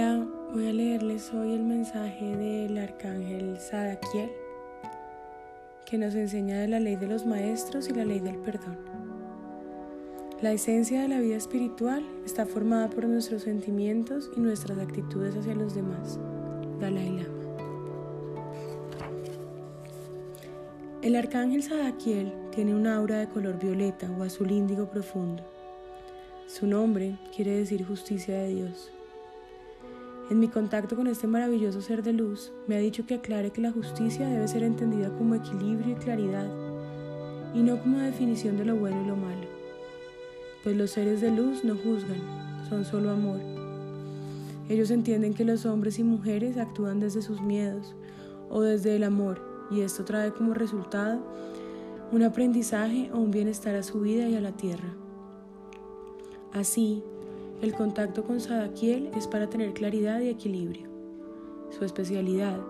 Hola, voy a leerles hoy el mensaje del arcángel Sadakiel que nos enseña de la ley de los maestros y la ley del perdón. La esencia de la vida espiritual está formada por nuestros sentimientos y nuestras actitudes hacia los demás. Dalai Lama. El arcángel Sadakiel tiene un aura de color violeta o azul índigo profundo. Su nombre quiere decir justicia de Dios. En mi contacto con este maravilloso ser de luz, me ha dicho que aclare que la justicia debe ser entendida como equilibrio y claridad, y no como definición de lo bueno y lo malo. Pues los seres de luz no juzgan, son solo amor. Ellos entienden que los hombres y mujeres actúan desde sus miedos o desde el amor, y esto trae como resultado un aprendizaje o un bienestar a su vida y a la tierra. Así, el contacto con Sadakiel es para tener claridad y equilibrio. Su especialidad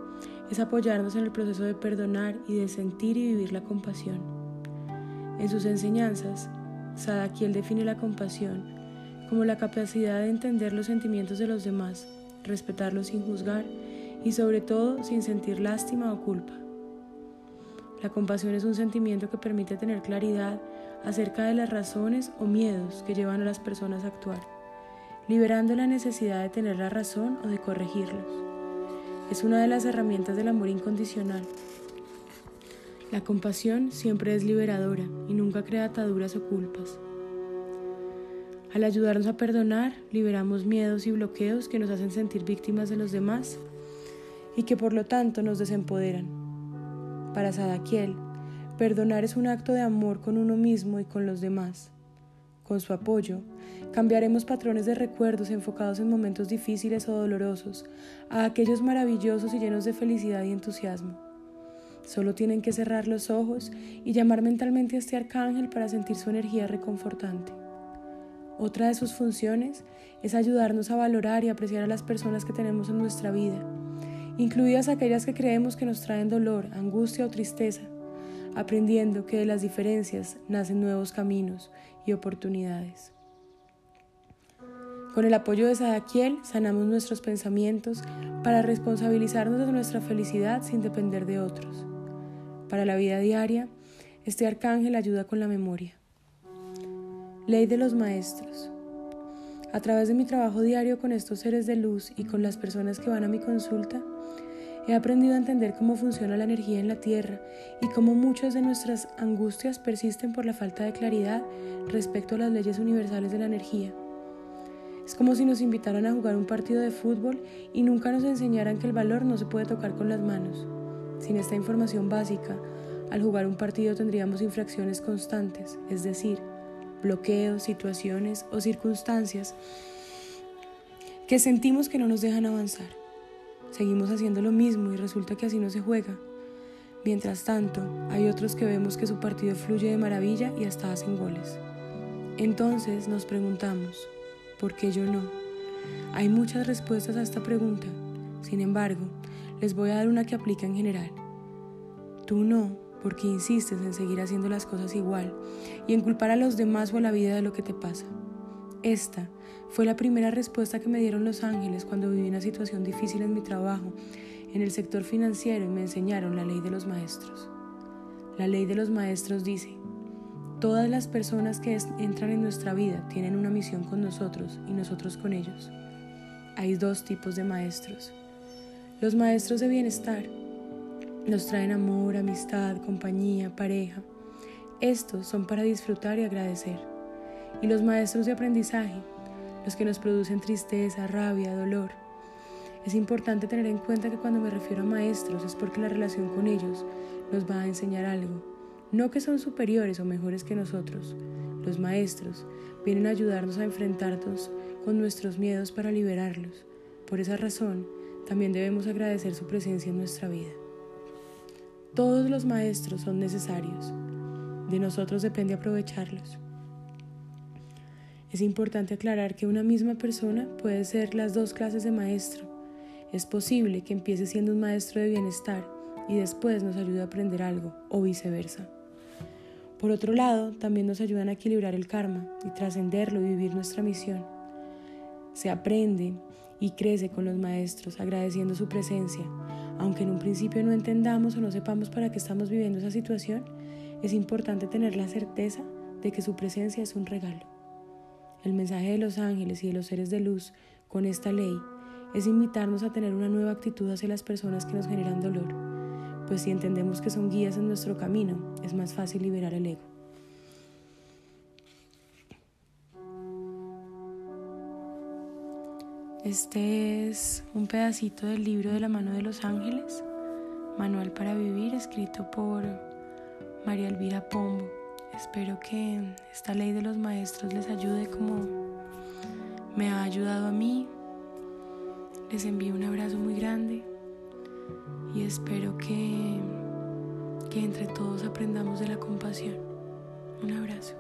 es apoyarnos en el proceso de perdonar y de sentir y vivir la compasión. En sus enseñanzas, Sadakiel define la compasión como la capacidad de entender los sentimientos de los demás, respetarlos sin juzgar y sobre todo sin sentir lástima o culpa. La compasión es un sentimiento que permite tener claridad acerca de las razones o miedos que llevan a las personas a actuar liberando la necesidad de tener la razón o de corregirlos. Es una de las herramientas del amor incondicional. La compasión siempre es liberadora y nunca crea ataduras o culpas. Al ayudarnos a perdonar, liberamos miedos y bloqueos que nos hacen sentir víctimas de los demás y que por lo tanto nos desempoderan. Para Sadakiel, perdonar es un acto de amor con uno mismo y con los demás. Con su apoyo, cambiaremos patrones de recuerdos enfocados en momentos difíciles o dolorosos a aquellos maravillosos y llenos de felicidad y entusiasmo. Solo tienen que cerrar los ojos y llamar mentalmente a este arcángel para sentir su energía reconfortante. Otra de sus funciones es ayudarnos a valorar y apreciar a las personas que tenemos en nuestra vida, incluidas aquellas que creemos que nos traen dolor, angustia o tristeza aprendiendo que de las diferencias nacen nuevos caminos y oportunidades. Con el apoyo de Sadakiel sanamos nuestros pensamientos para responsabilizarnos de nuestra felicidad sin depender de otros. Para la vida diaria, este arcángel ayuda con la memoria. Ley de los Maestros. A través de mi trabajo diario con estos seres de luz y con las personas que van a mi consulta, He aprendido a entender cómo funciona la energía en la Tierra y cómo muchas de nuestras angustias persisten por la falta de claridad respecto a las leyes universales de la energía. Es como si nos invitaran a jugar un partido de fútbol y nunca nos enseñaran que el valor no se puede tocar con las manos. Sin esta información básica, al jugar un partido tendríamos infracciones constantes, es decir, bloqueos, situaciones o circunstancias que sentimos que no nos dejan avanzar. Seguimos haciendo lo mismo y resulta que así no se juega. Mientras tanto, hay otros que vemos que su partido fluye de maravilla y hasta hacen goles. Entonces nos preguntamos, ¿por qué yo no? Hay muchas respuestas a esta pregunta. Sin embargo, les voy a dar una que aplica en general. Tú no, porque insistes en seguir haciendo las cosas igual y en culpar a los demás o a la vida de lo que te pasa. Esta fue la primera respuesta que me dieron los ángeles cuando viví una situación difícil en mi trabajo, en el sector financiero y me enseñaron la ley de los maestros. La ley de los maestros dice, todas las personas que entran en nuestra vida tienen una misión con nosotros y nosotros con ellos. Hay dos tipos de maestros. Los maestros de bienestar nos traen amor, amistad, compañía, pareja. Estos son para disfrutar y agradecer y los maestros de aprendizaje, los que nos producen tristeza, rabia, dolor. Es importante tener en cuenta que cuando me refiero a maestros es porque la relación con ellos nos va a enseñar algo, no que son superiores o mejores que nosotros. Los maestros vienen a ayudarnos a enfrentarnos con nuestros miedos para liberarlos. Por esa razón, también debemos agradecer su presencia en nuestra vida. Todos los maestros son necesarios. De nosotros depende aprovecharlos. Es importante aclarar que una misma persona puede ser las dos clases de maestro. Es posible que empiece siendo un maestro de bienestar y después nos ayude a aprender algo, o viceversa. Por otro lado, también nos ayudan a equilibrar el karma y trascenderlo y vivir nuestra misión. Se aprende y crece con los maestros, agradeciendo su presencia. Aunque en un principio no entendamos o no sepamos para qué estamos viviendo esa situación, es importante tener la certeza de que su presencia es un regalo. El mensaje de los ángeles y de los seres de luz con esta ley es invitarnos a tener una nueva actitud hacia las personas que nos generan dolor, pues si entendemos que son guías en nuestro camino, es más fácil liberar el ego. Este es un pedacito del libro de la mano de los ángeles, Manual para Vivir, escrito por María Elvira Pombo. Espero que esta ley de los maestros les ayude como me ha ayudado a mí. Les envío un abrazo muy grande y espero que, que entre todos aprendamos de la compasión. Un abrazo.